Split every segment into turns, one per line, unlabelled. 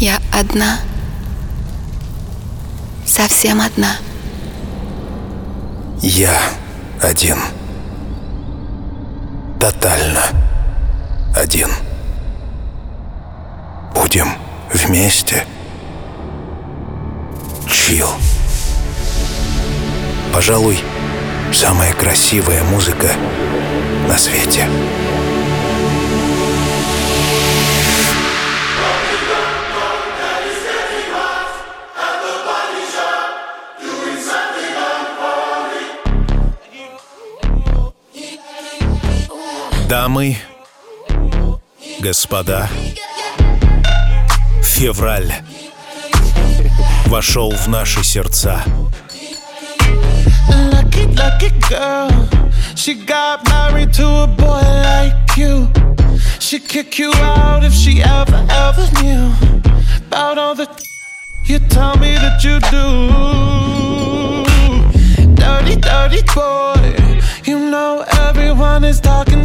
Я одна. Совсем одна.
Я один. Тотально один. Будем вместе. Чил. Пожалуй, самая красивая музыка на свете. Дамы, господа, февраль вошел в наши сердца.
Lucky, lucky girl. She got married to a boy like you. She'd kick you out if she ever, ever knew about all the you tell me that you do. Dirty, dirty boy. You know everyone is talking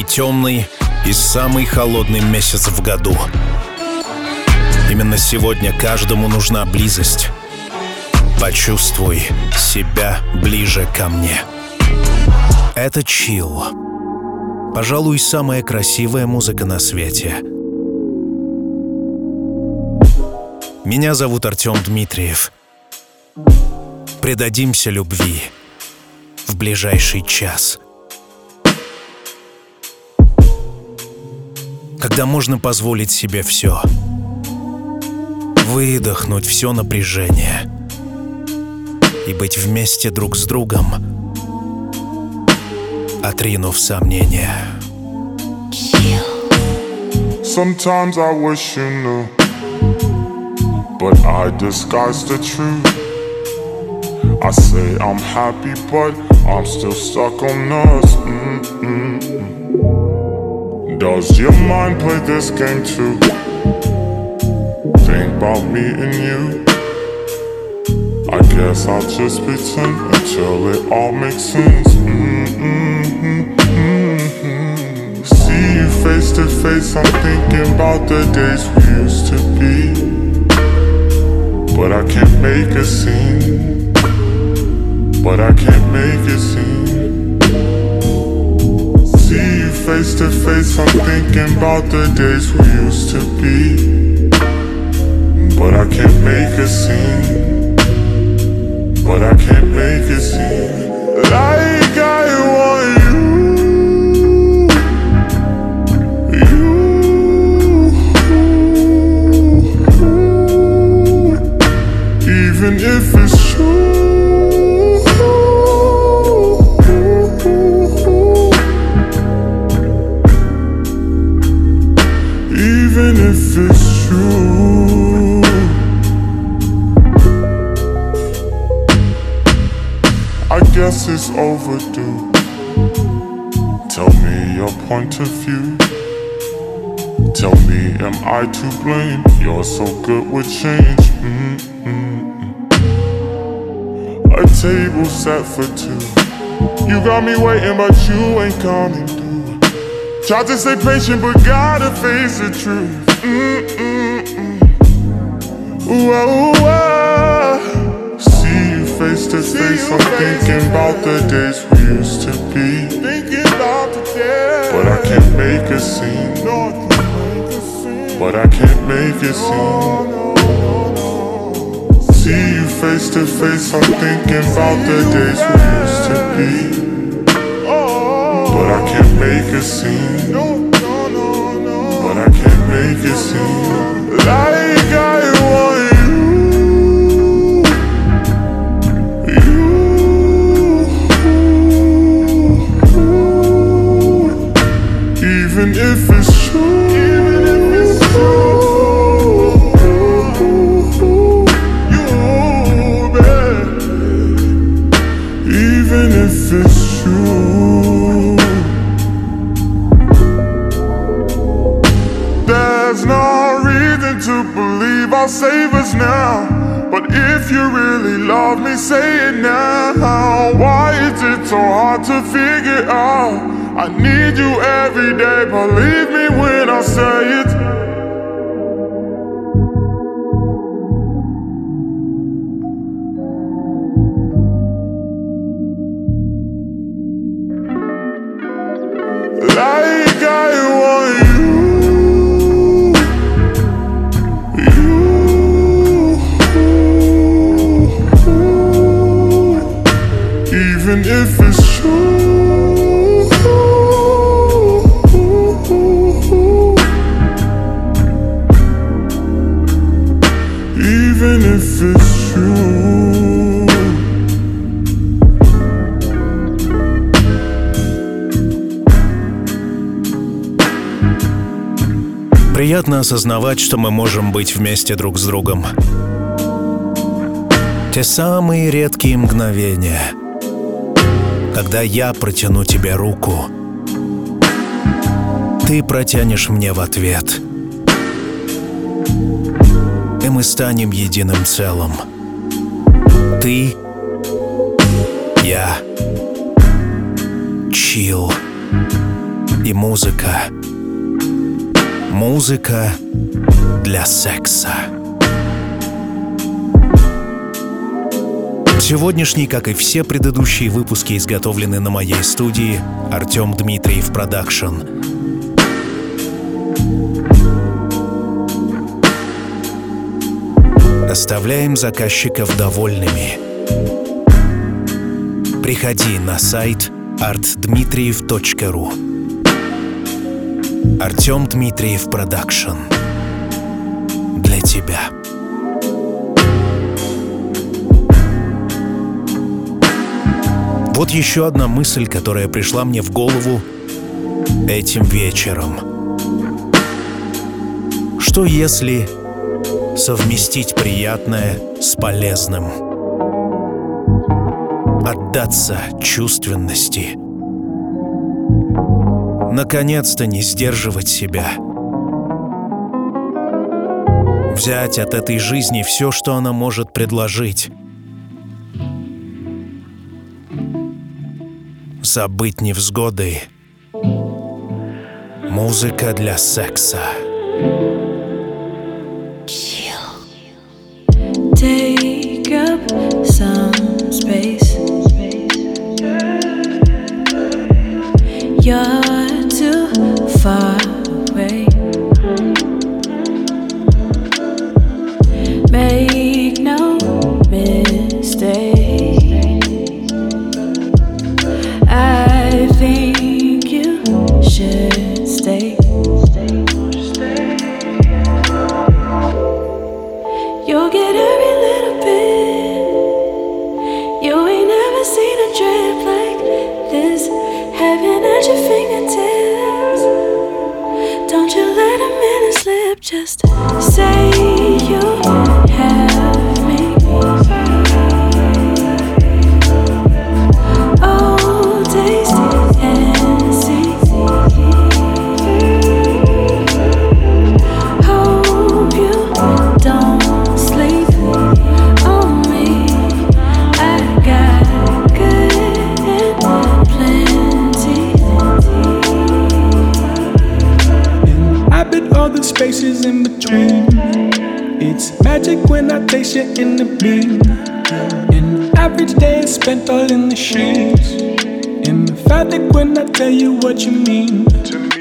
Самый темный и самый холодный месяц в году. Именно сегодня каждому нужна близость. Почувствуй себя ближе ко мне. Это чил. Пожалуй, самая красивая музыка на свете. Меня зовут Артем Дмитриев. Предадимся любви в ближайший час. Когда можно позволить себе все. Выдохнуть все напряжение. И быть вместе друг с другом. Отринув сомнения.
Sometimes I wish you knew, but I disguise the truth. I say I'm happy, but I'm still stuck on us. Mm-mm-mm. Does your mind play this game too? Think about me and you. I guess I'll just pretend until it all makes sense. Mm-mm-mm-mm. See you face to face, I'm thinking about the days we used to be. But I can't make a scene. But I can't make a scene. Face to face, I'm thinking about the days we used to be. But I can't make a scene. But I can't make a scene. Like I want you. You. Even if it's if it's true. I guess it's overdue. Tell me your point of view. Tell me, am I to blame? You're so good with change. Mm-mm-mm. A table set for two. You got me waiting, but you ain't coming through. Tried to stay patient, but gotta face the truth. See you face to face. I'm thinking about the days we used to be. Thinking about the days. But I can't make a scene. But I can't make a scene. See you face to face. I'm thinking about the days we used to be. But I can't make a scene. que sou believe
осознавать, что мы можем быть вместе друг с другом. Те самые редкие мгновения, когда я протяну тебе руку, ты протянешь мне в ответ, и мы станем единым целым. Ты, я, чил и музыка. Музыка для секса. Сегодняшний, как и все предыдущие выпуски, изготовлены на моей студии Артем Дмитриев Продакшн. Оставляем заказчиков довольными. Приходи на сайт artdmitriev.ru Артем Дмитриев Продакшн. Для тебя. Вот еще одна мысль, которая пришла мне в голову этим вечером. Что если совместить приятное с полезным? Отдаться чувственности – наконец-то не сдерживать себя. Взять от этой жизни все, что она может предложить. Забыть невзгоды. Музыка для секса.
You'll get every little bit. You ain't never seen a drip like this. Heaven at your fingertips. Don't you let a minute slip. Just say spent all in the sheets. Emphatic when I tell you what you mean to me.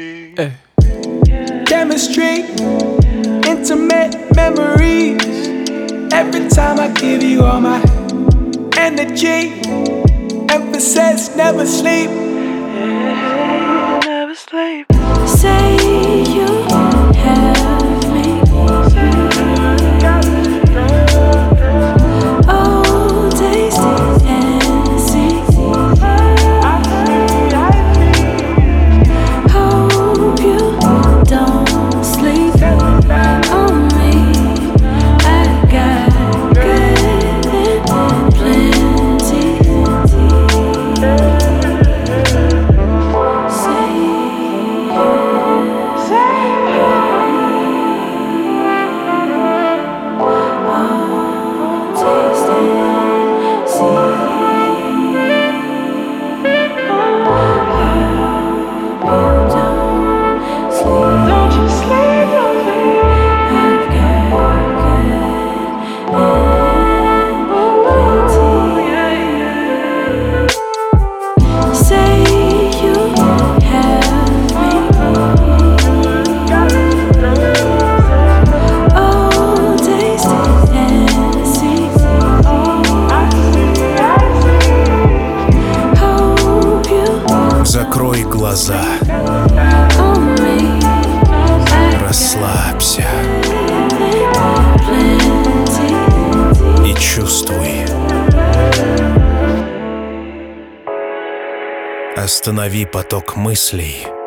Останови поток мыслей —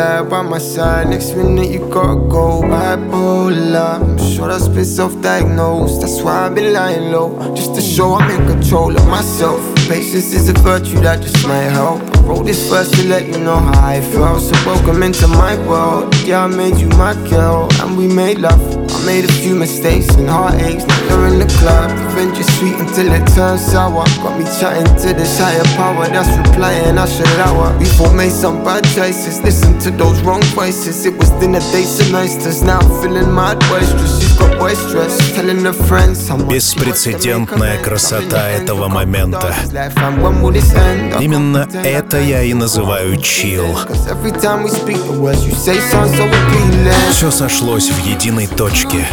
die by my side. Next minute you gotta go bipolar. I'm sure that's been self-diagnosed. That's why I've been lying low, just to show I'm in control of myself. Patience is a virtue that just might help. Wrote this first to let you know how I felt. So welcome into my world. Yeah, I made you my girl, and we made love. I made a few mistakes and heartaches. Now in the club. Revenge is sweet until it turns sour. Got me chatting to this higher power that's replying. I should hour. Before made some bad choices, listen to those wrong voices. It was dinner dates and oysters. Now I'm feeling my boisterous. She's got boisterous. Telling her friends.
Беспрецедентная красота этого момента. Именно это я и называю чил. Все сошлось в единой точке.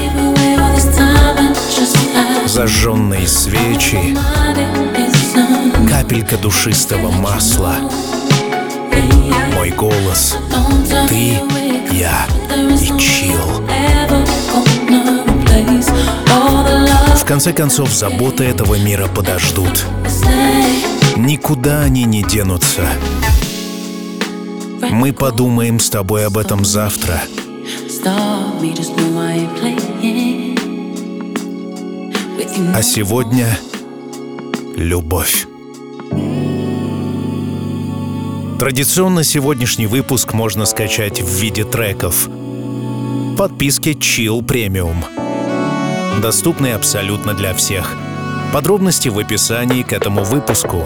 Зажженные свечи, капелька душистого масла, мой голос, ты, я и чил. В конце концов, заботы этого мира подождут. Никуда они не денутся. Мы подумаем с тобой об этом завтра.
А сегодня любовь. Традиционно сегодняшний выпуск можно скачать в виде треков. Подписки Chill Premium. Доступны абсолютно для всех. Подробности в описании к этому выпуску.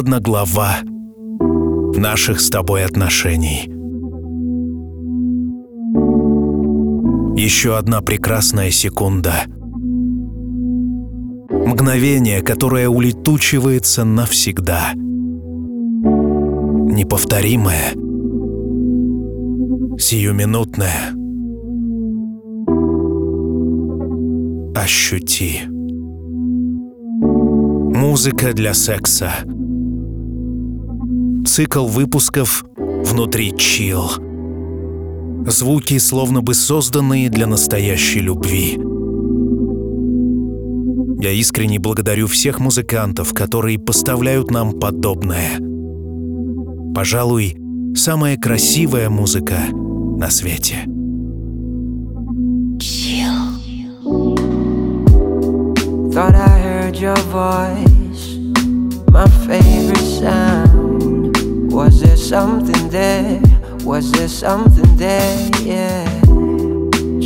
одна глава наших с тобой отношений. Еще одна прекрасная секунда. Мгновение, которое улетучивается навсегда. Неповторимое. Сиюминутное. Ощути. Музыка для секса. Цикл выпусков «Внутри чил». Звуки, словно бы созданные для настоящей любви. Я искренне благодарю всех музыкантов, которые поставляют нам подобное. Пожалуй, самая красивая музыка на свете.
Thought I heard your voice, my favorite sound. Was there something there? Was there something there? Yeah.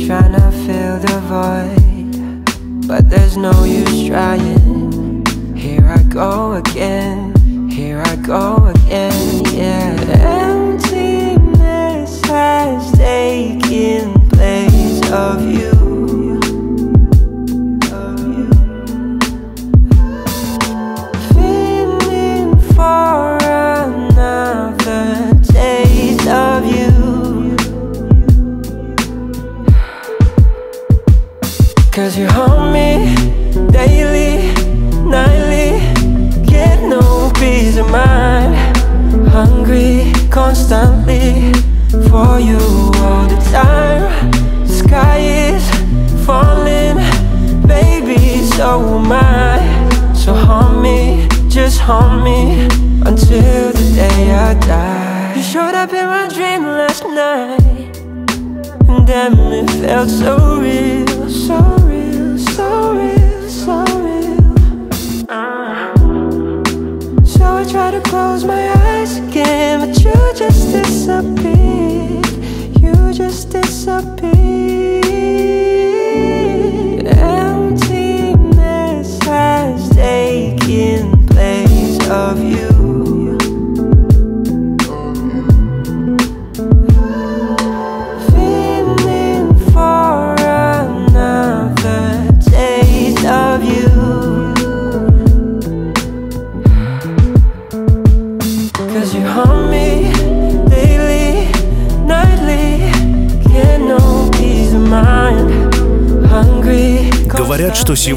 Trying to fill the void, but there's no use trying. Here I go again. Here I go again. Yeah. Emptiness has taken place of you. constantly for you all the time. The sky is falling, baby, so am I. So haunt me, just haunt me until the day I die. You showed up in my dream last night, and damn, it felt so real.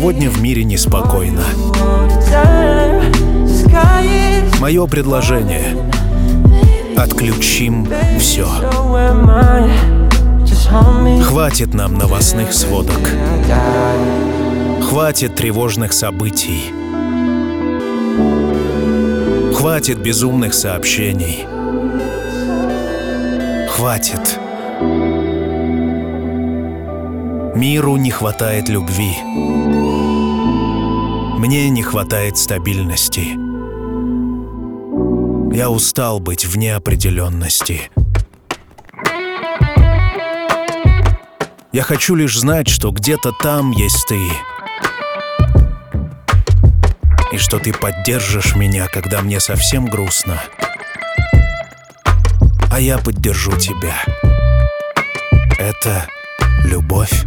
Сегодня в мире неспокойно. Мое предложение. Отключим все. Хватит нам новостных сводок. Хватит тревожных событий. Хватит безумных сообщений. Хватит. Миру не хватает любви. Мне не хватает стабильности. Я устал быть в неопределенности. Я хочу лишь знать, что где-то там есть ты. И что ты поддержишь меня, когда мне совсем грустно. А я поддержу тебя. Это любовь.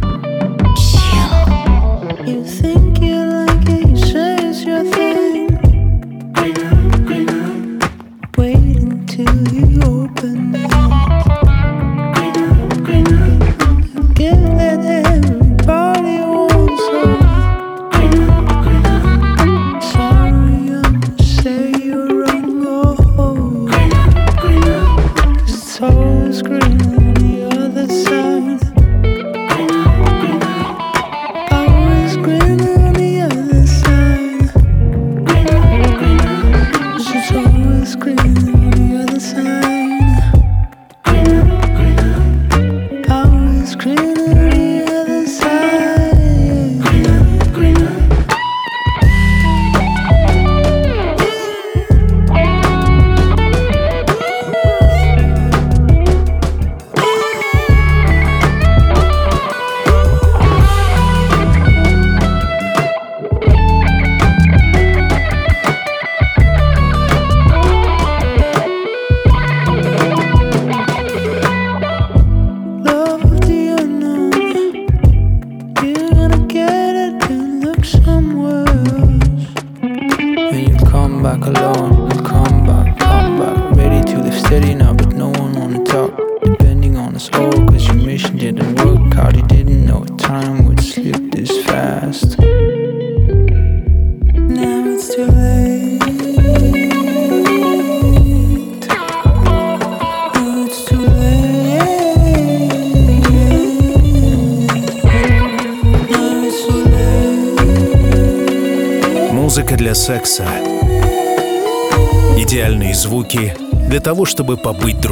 того, чтобы побыть друг.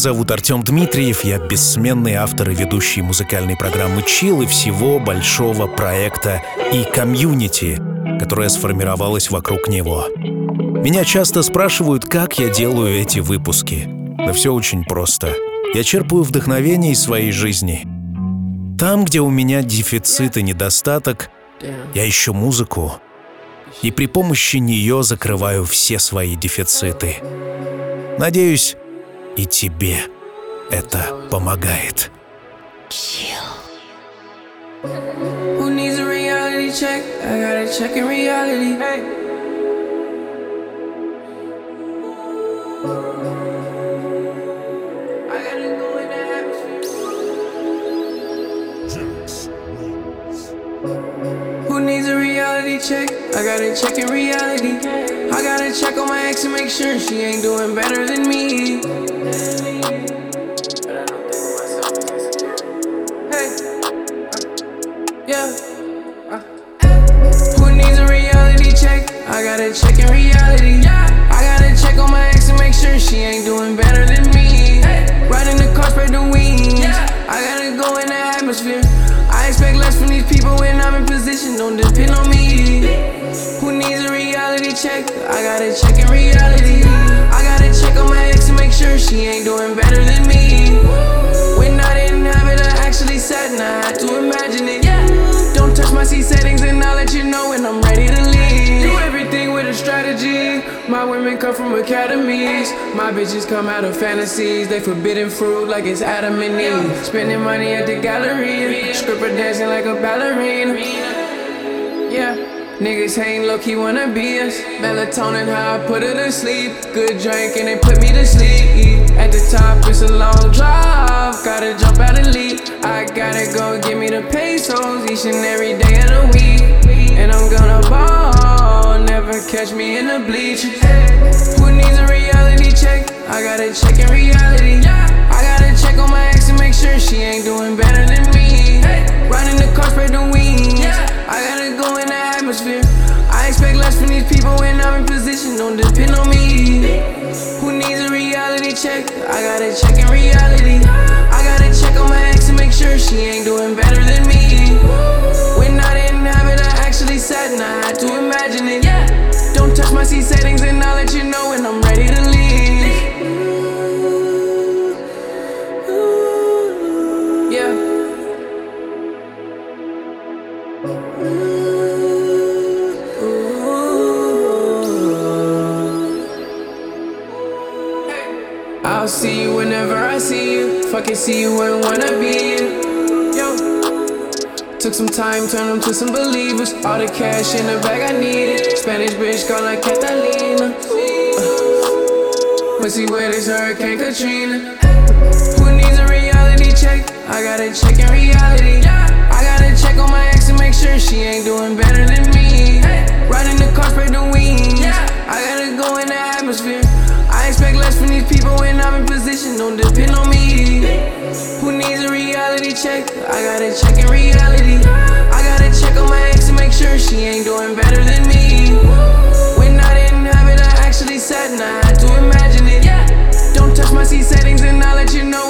Зовут Артем Дмитриев, я бессменный автор и ведущий музыкальной программы «Чил» и всего большого проекта и комьюнити, которое сформировалось вокруг него. Меня часто спрашивают, как я делаю эти выпуски. Да все очень просто. Я черпаю вдохновение из своей жизни. Там, где у меня дефицит и недостаток, я ищу музыку, и при помощи нее закрываю все свои дефициты. Надеюсь, и тебе это помогает.
Who needs a reality check? I got a check in reality. Hey. Who needs a reality check? I got a check in reality. I gotta check on my ex and make sure she ain't doing better than me. Come from academies. My bitches come out of fantasies. They forbidden fruit like it's Adam and Eve. Spending money at the gallery. Stripper dancing like a ballerina. Yeah. Niggas ain't low key wanna be us. Melatonin, how I put her to sleep. Good drink and they put me to sleep. At the top, it's a long drive. Gotta jump out and leap. I gotta go get me the pesos each and every day of the week. And I'm gonna ball, never catch me in the bleach. Who needs a reality check? I gotta check in reality. I gotta check on my ex and make sure she ain't doing better than me. Riding the car, spread the wings. I gotta go in the atmosphere. I expect less from these people when I'm in position. Don't depend on me. Who needs a reality check? I gotta check in reality. I gotta check on my ex and make sure she ain't doing better than me. When I didn't have it, I actually said, nah, I had to imagine it. Touch my C settings and I'll let you know when I'm ready to leave. Yeah. I'll see you whenever I see you. Fucking see you and wanna be you. Took some time, turned them to some believers. All the cash in the bag I needed. Spanish bitch called like Catalina. Uh. Pussy wet as Hurricane Katrina. Who needs a reality check? I gotta check in reality. I gotta check on my ex and make sure she ain't doing better than me. Riding the car, spread the wings. I gotta go in the atmosphere. Expect less from these people when I'm in position. Don't depend on me. Who needs a reality check? I gotta check in reality. I gotta check on my ex to make sure she ain't doing better than me. When I didn't have it, I actually said, nah, I had to imagine it. Don't touch my C settings and I'll let you know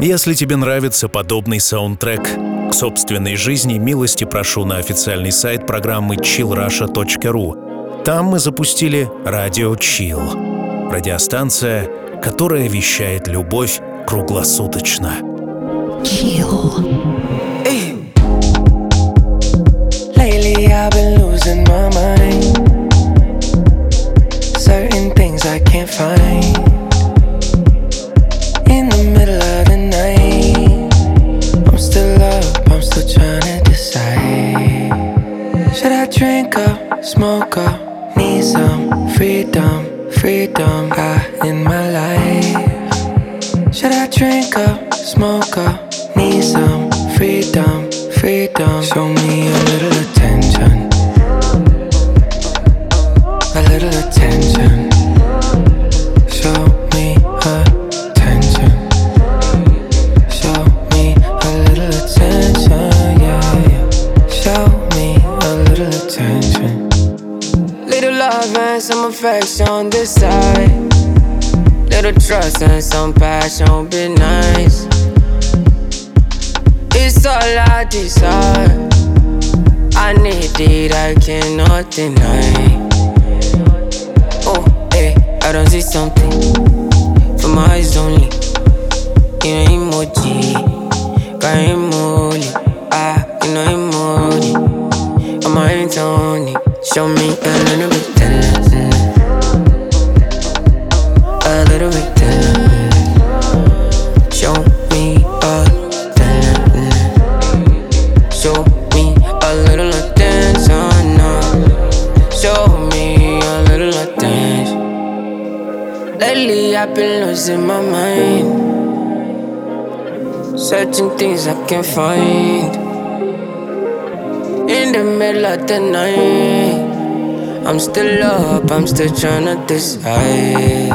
Если тебе нравится подобный саундтрек к собственной жизни, милости прошу на официальный сайт программы chillrusha.ru. Там мы запустили радио Chill. Радиостанция, которая вещает любовь круглосуточно.
Lately smoker. Need some freedom, freedom. Show me a little attention. A little attention. Show me attention. Show me a little attention, yeah, yeah. Show me a little attention. Little love and
some affection this side. Little trust and some passion be nice. It's all I desire. I need it, I cannot deny. Oh, hey, I don't see something for my eyes only. You know emoji, got emoji, ah, you know emoji. On my hands only, show me losing my mind. Searching things I can't find. In the middle of the night, I'm still up, I'm still trying to decide.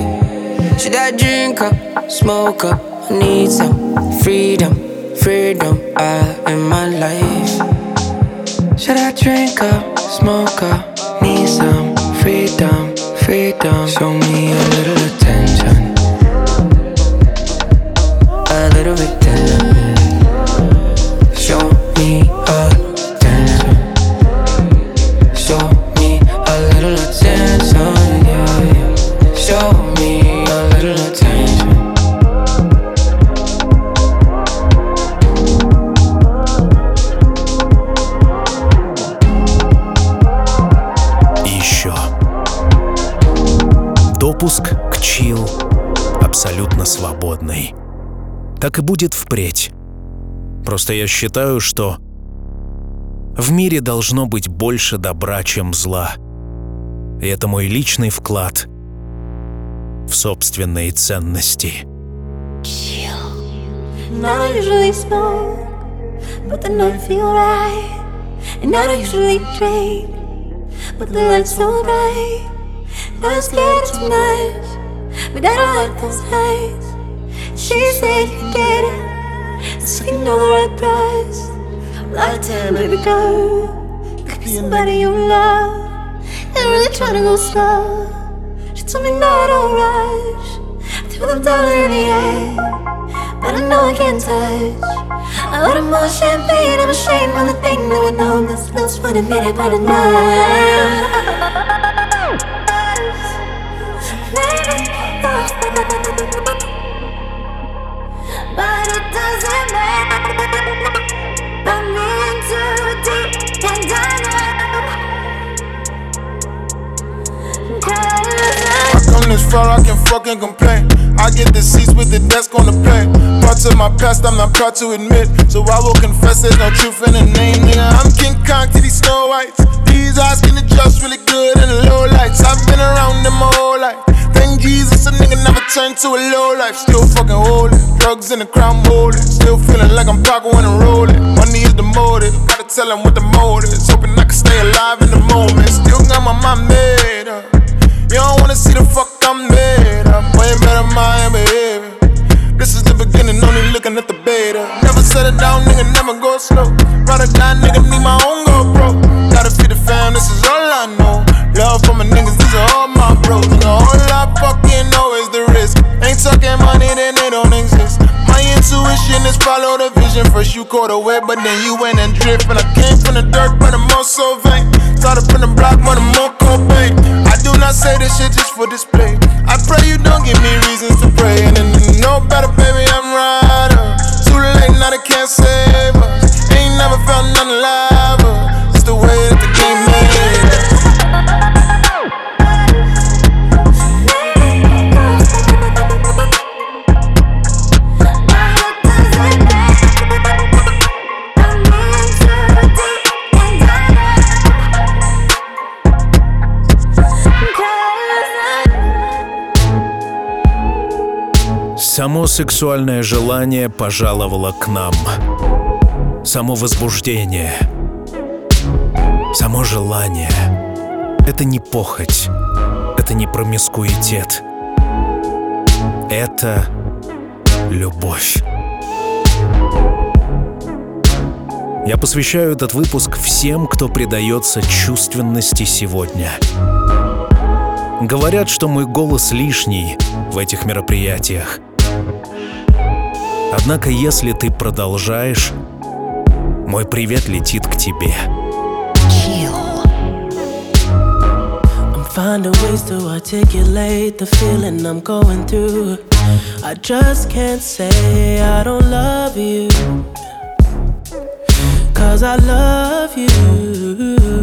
Should I drink up, smoke up? I need some freedom, freedom uh, in my life. Should I drink up, smoke up? Need some freedom, freedom. Show me a little
pero Так и будет впредь. Просто я считаю, что в мире должно быть больше добра, чем зла. И это мой личный вклад в собственные ценности.
But the light's so bright. I'm scared much, but I don't like those nights. She said you get it, you know the right price. Lifetime, baby girl, could be somebody you love. And really trying to go slow. She told me not to rush. Threw them down in the air. But I know I can't touch. I order more champagne. I'm ashamed of the thing that we know that's loose for the minute. But it doesn't matter.
This far, I can fucking complain. I get the seats with the desk on the plane. Parts of my past, I'm not proud to admit. So I will confess there's no truth in the name, nigga. I'm King Kong to these Snow Whites. These eyes can adjust really good in the low lights. I've been around them my whole life. Thank Jesus, a nigga never turned to a low life. Still fucking holding. Drugs in the crown molding. Still feeling like I'm Paco when I'm rolling. Money is the motive. Gotta tell him what the mode is. Hoping I can stay alive in the moment. Still got my mind made up. You don't wanna see the fuck I'm made. I'm way better my behavior. This is the beginning, only looking at the beta. Never settle down, nigga, never go slow. Ride or die, nigga, need my own is follow the vision. First you caught a web, but then you went and drift. And I came from the dirt, but I'm also vain. Started from the block, but I'm more Cobain. I do not say this shit just for display. I pray you don't give me reasons to pray. And then you know better, baby,
Само сексуальное желание пожаловало к нам. Само возбуждение. Само желание. Это не похоть. Это не промискуитет. Это любовь. Я посвящаю этот выпуск всем, кто предается чувственности сегодня. Говорят, что мой голос лишний в этих мероприятиях. Однако, если ты продолжаешь, мой привет летит к тебе.
Finding ways to articulate the feeling I'm going through. I just can't say I don't love you. Cause I love you.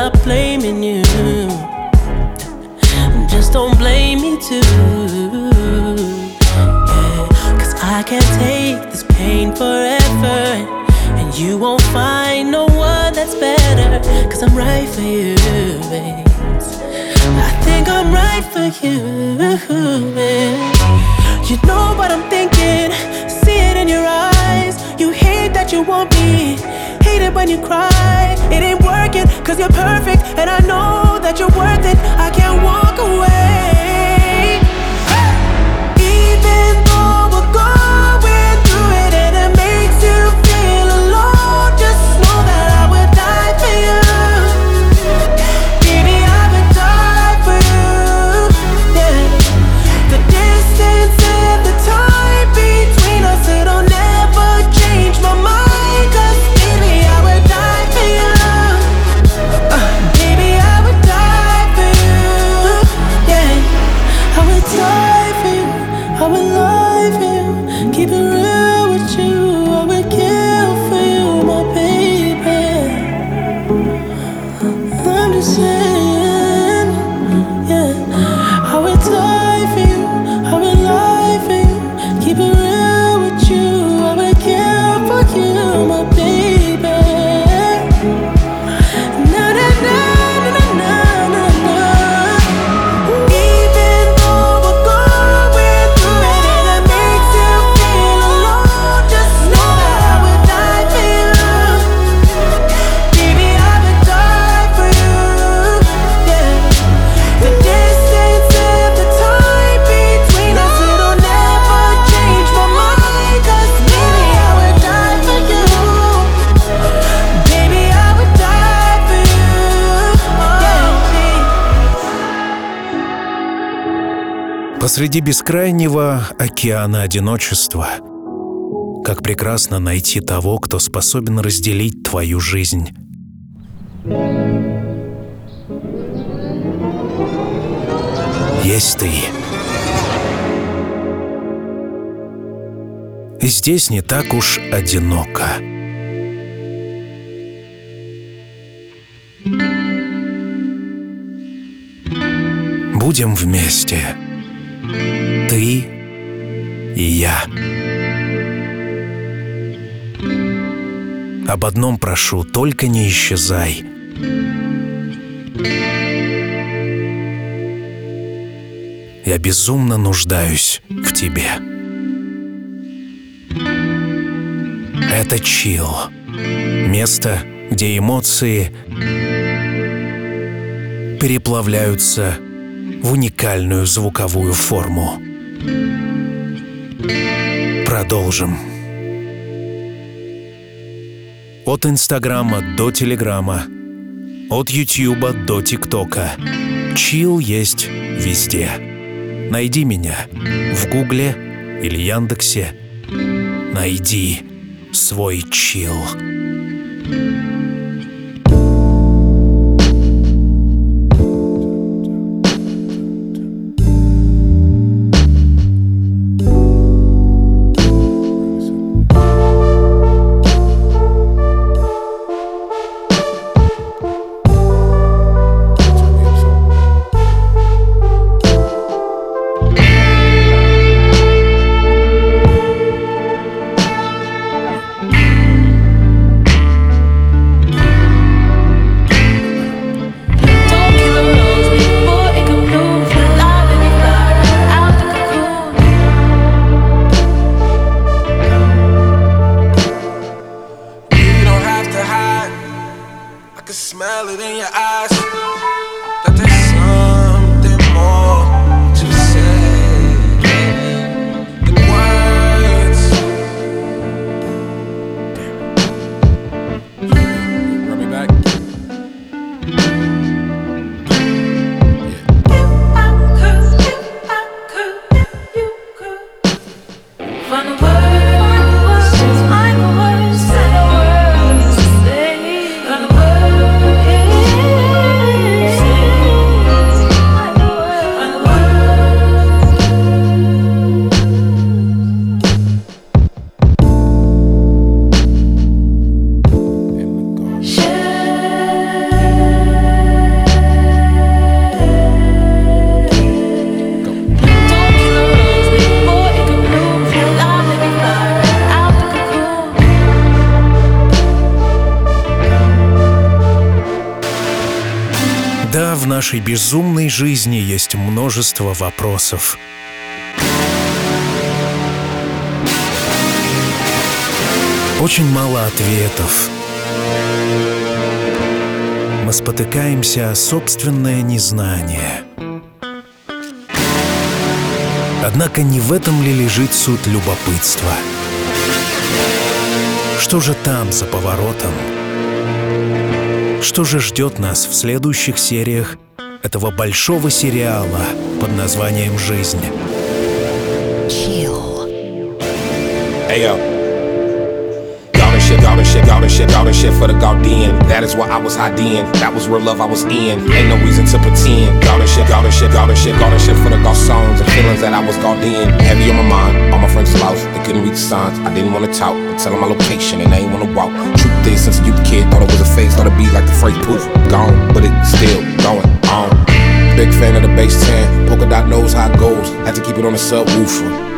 Not blaming you. Just don't blame me too. Yeah, cause I can't take this pain forever. And you won't find no one that's better. Cause I'm right for you, babe. I think I'm right for you. babe. You know what I'm thinking, see it in your eyes. You hate that you want me, hate it when you cry. It ain't working, cause you're perfect, and I know that you're worth it. I can't walk away.
Посреди бескрайнего океана одиночества как прекрасно найти того, кто способен разделить твою жизнь. Есть ты. И здесь не так уж одиноко. Будем вместе. Ты и я. Об одном прошу, только не исчезай. Я безумно нуждаюсь в тебе. Это чил. Место, где эмоции переплавляются в уникальную звуковую форму. Продолжим. От Инстаграма до Телеграма. От Ютьюба до ТикТока. Чил есть везде. Найди меня в Гугле или Яндексе. Найди свой чил.
Don't
безумной жизни есть множество вопросов. Очень мало ответов. Мы спотыкаемся о собственное незнание. Однако не в этом ли лежит суть любопытства? Что же там за поворотом? Что же ждет нас в следующих сериях этого большого сериала под названием «Жизнь»?
Hey yo. Golden shit, golden shit, golden shit, golden shit for the Gaudian. That is why I was hot then. That was real love I was in. Ain't no reason to pretend. Golden shit, golden shit, golden shit, golden shit for the Gausons and feelings that I was Gaudian. Heavy on my mind, all my friends lost. They couldn't read the signs. I didn't wanna talk. I tell them my location and they ain't wanna walk. Truth is, since a youth kid, thought it was a phase, thought it'd be like the phrase poof. Gone, but it's still going on. Big fan of the bass 10. Polka dot knows how it goes. Had to keep it on the subwoofer.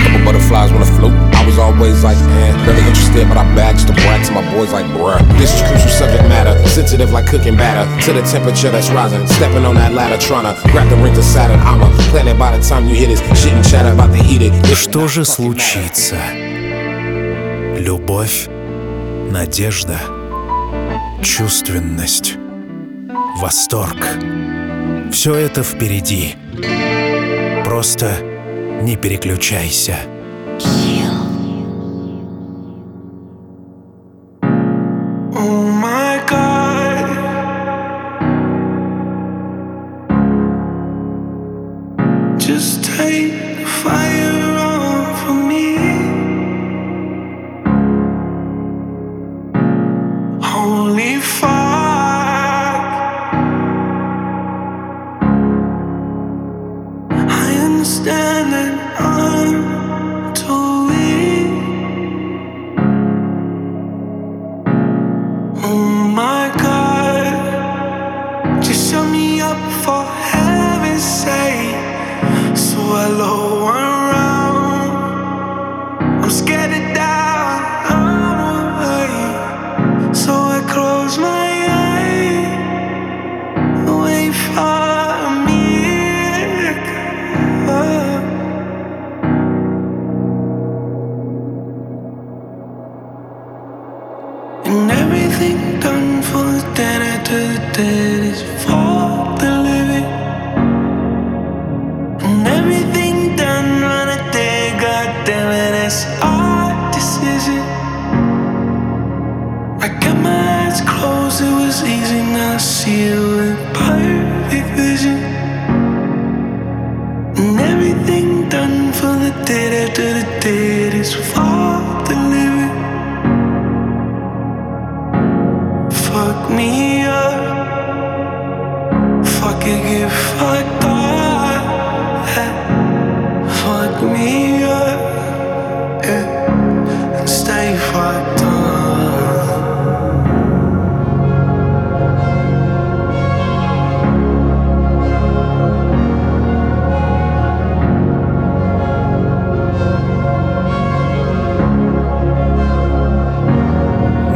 Couple butterflies wanna float. I was always like, eh, really interested, but I bagged the brats and my boys like, bruh. This is crucial subject matter, sensitive like cooking batter. To the temperature that's rising, stepping on that ladder, tryna grab the ring to Saturn. I'm a planet by the time you hit it. Shit and chatter about the heated.
Что же случится? Любовь, надежда, чувственность, восторг. Все это впереди. Просто не переключайся.
me
up. Fuck it, get fucked up. Fuck me up. Yeah. And stay fucked up.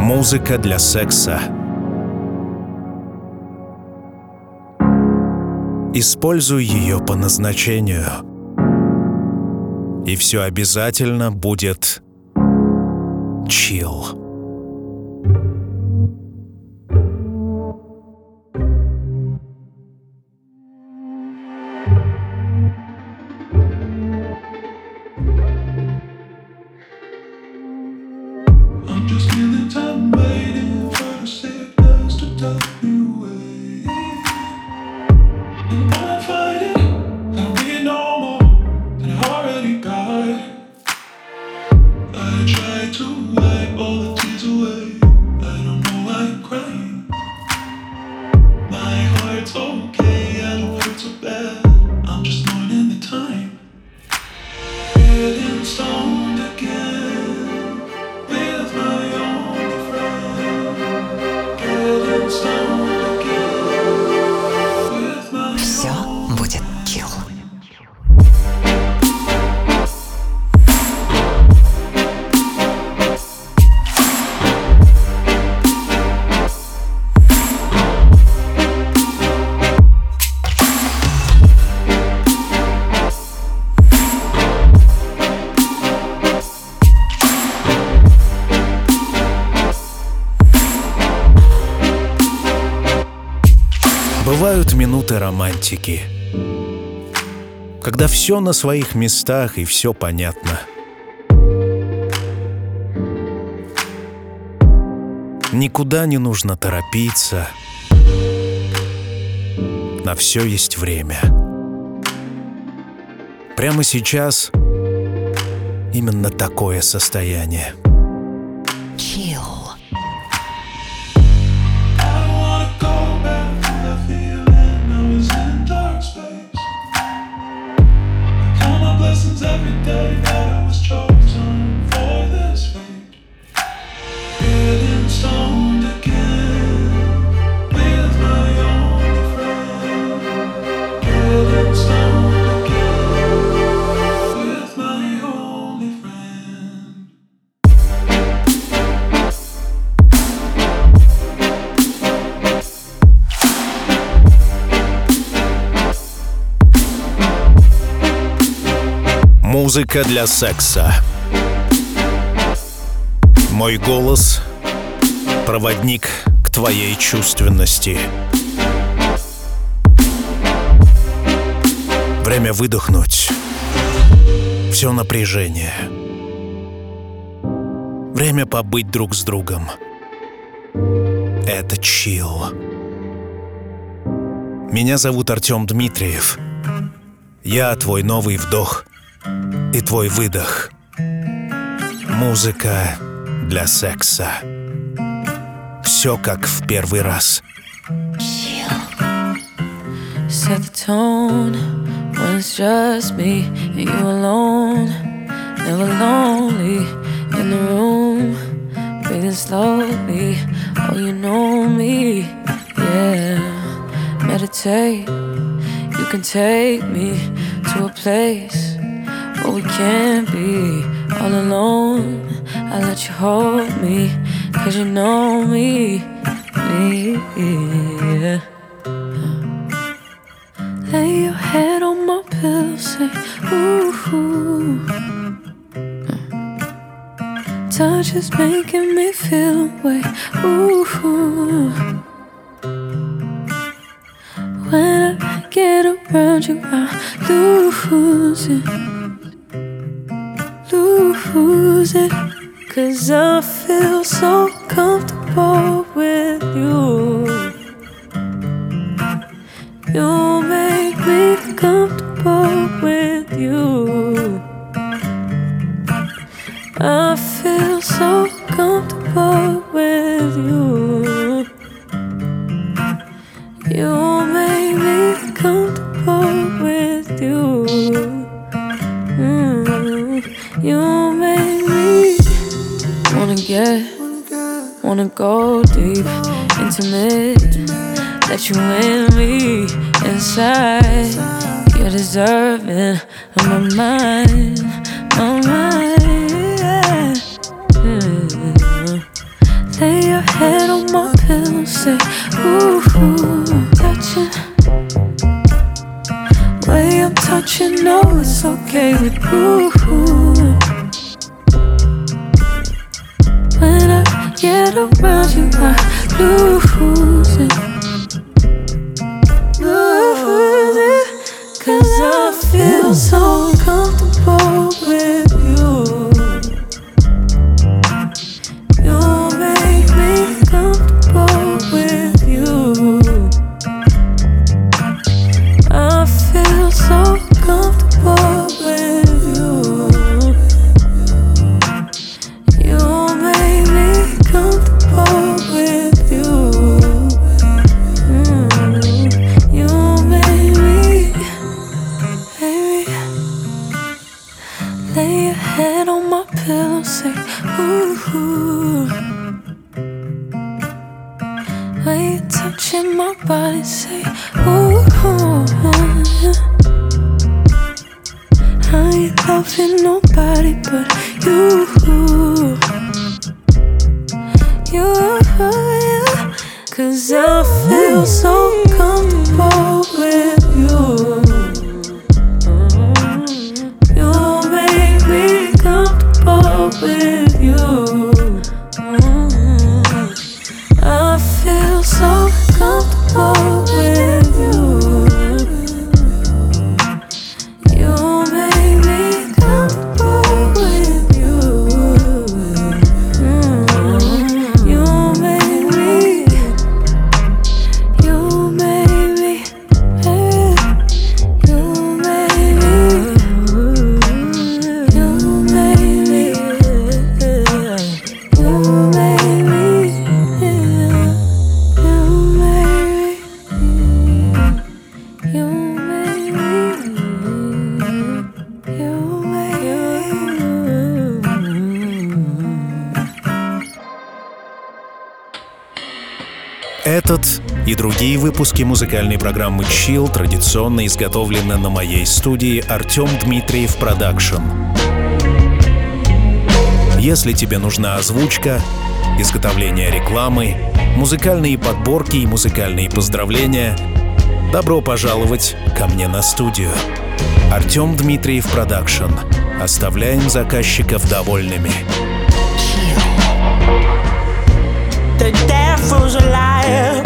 Музыка для секса. Используй ее по назначению. И все обязательно будет чил. Минуты романтики, когда все на своих местах и все понятно. Никуда не нужно торопиться. На все есть время. Прямо сейчас именно такое состояние. Музыка для секса. Мой голос — проводник к твоей чувственности. Время выдохнуть. Все напряжение. Время побыть друг с другом. Это чил. Меня зовут Артем Дмитриев. Я твой новый вдох и твой выдох. Музыка для секса. Все как в первый раз.
Set the tone when it's just me and you alone. Never lonely in the room, breathing slowly. Oh, you know me, yeah. Meditate, you can take me to a place where we can't be all alone. I let you hold me, cause you know me, me, yeah. Lay your head on my pillow, say, ooh. Touch is making me feel away, ooh. When I get around you, I lose it, lose it. Cause I feel so comfortable with you. You make me comfortable with you. I feel so comfortable with you. You yeah. Wanna go deep, intimate. Let you in me inside. You're deserving of my mind, my mind. Yeah. Lay your head on my pillow, say, ooh, ooh touching. Way I'm touching, no, it's okay with you. get around you, I'm losing, Lose. Cause I feel so calm.
Этот и другие выпуски музыкальной программы Chill традиционно изготовлены на моей студии Артем Дмитриев Продакшн. Если тебе нужна озвучка, изготовление рекламы, музыкальные подборки и музыкальные поздравления, добро пожаловать ко мне на студию. Артем Дмитриев Продакшн. Оставляем заказчиков довольными.
The fool's a liar.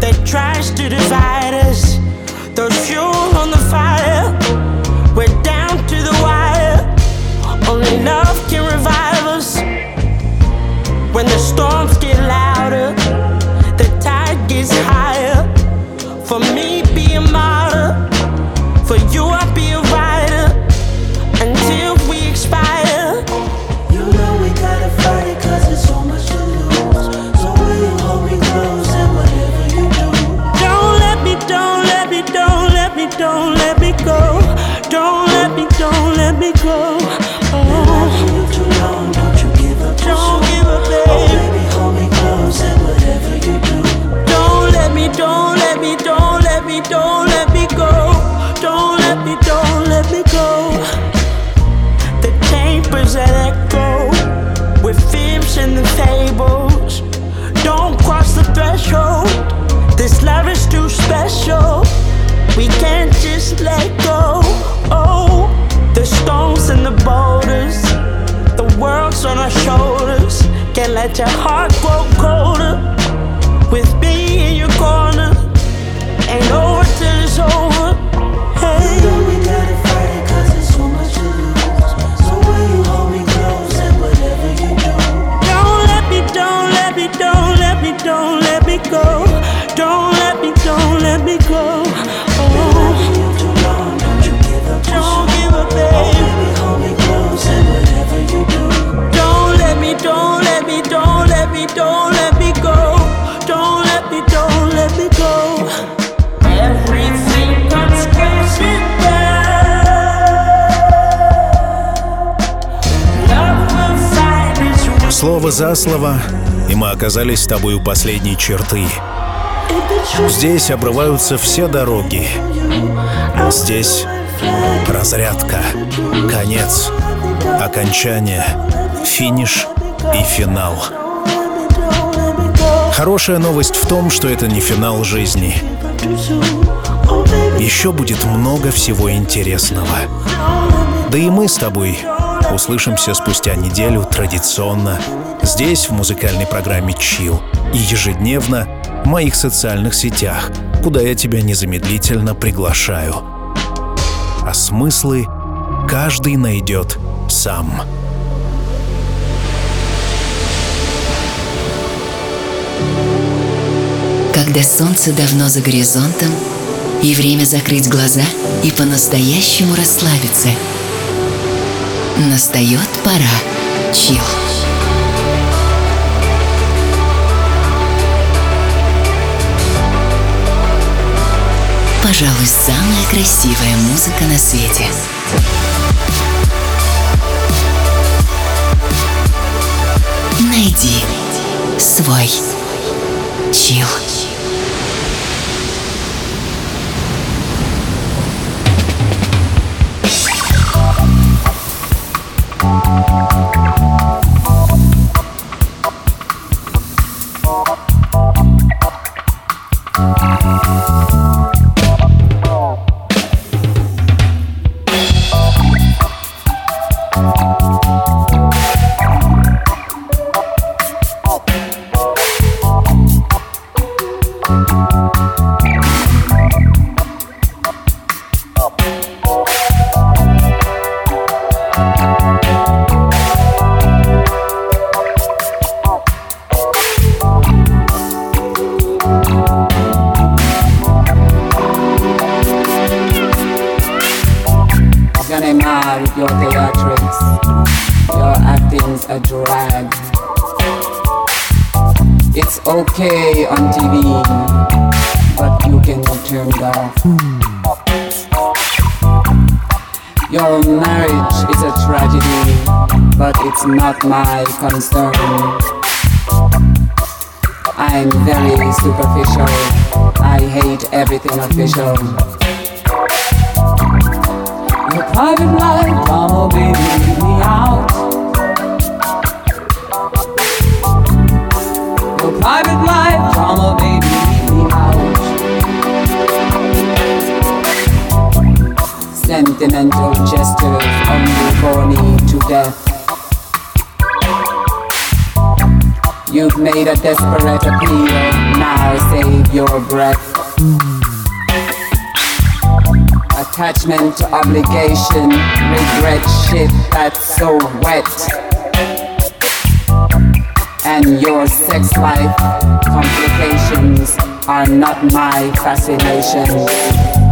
that tries to divide us. Throws fuel on the fire. We're down to the wire. Only love can revive us when the storm. let your heart grow colder.
За слово, и мы оказались с тобой у последней черты. Здесь обрываются все дороги. Здесь разрядка, конец, окончание, финиш и финал. Хорошая новость в том, что это не финал жизни. Еще будет много всего интересного. Да и мы с тобой услышимся спустя неделю традиционно здесь, в музыкальной программе Chill, и ежедневно в моих социальных сетях, куда я тебя незамедлительно приглашаю. А смыслы каждый найдет сам.
Когда солнце давно за горизонтом, и время закрыть глаза и по-настоящему расслабиться. Настает пора. Чил. Пожалуй, самая красивая музыка на свете. Найди свой чил.
Concern. I'm very superficial. I hate everything official. Desperate appeal, now save your breath. Attachment, to obligation, regret, shit that's so wet. And your sex life complications are not my fascination.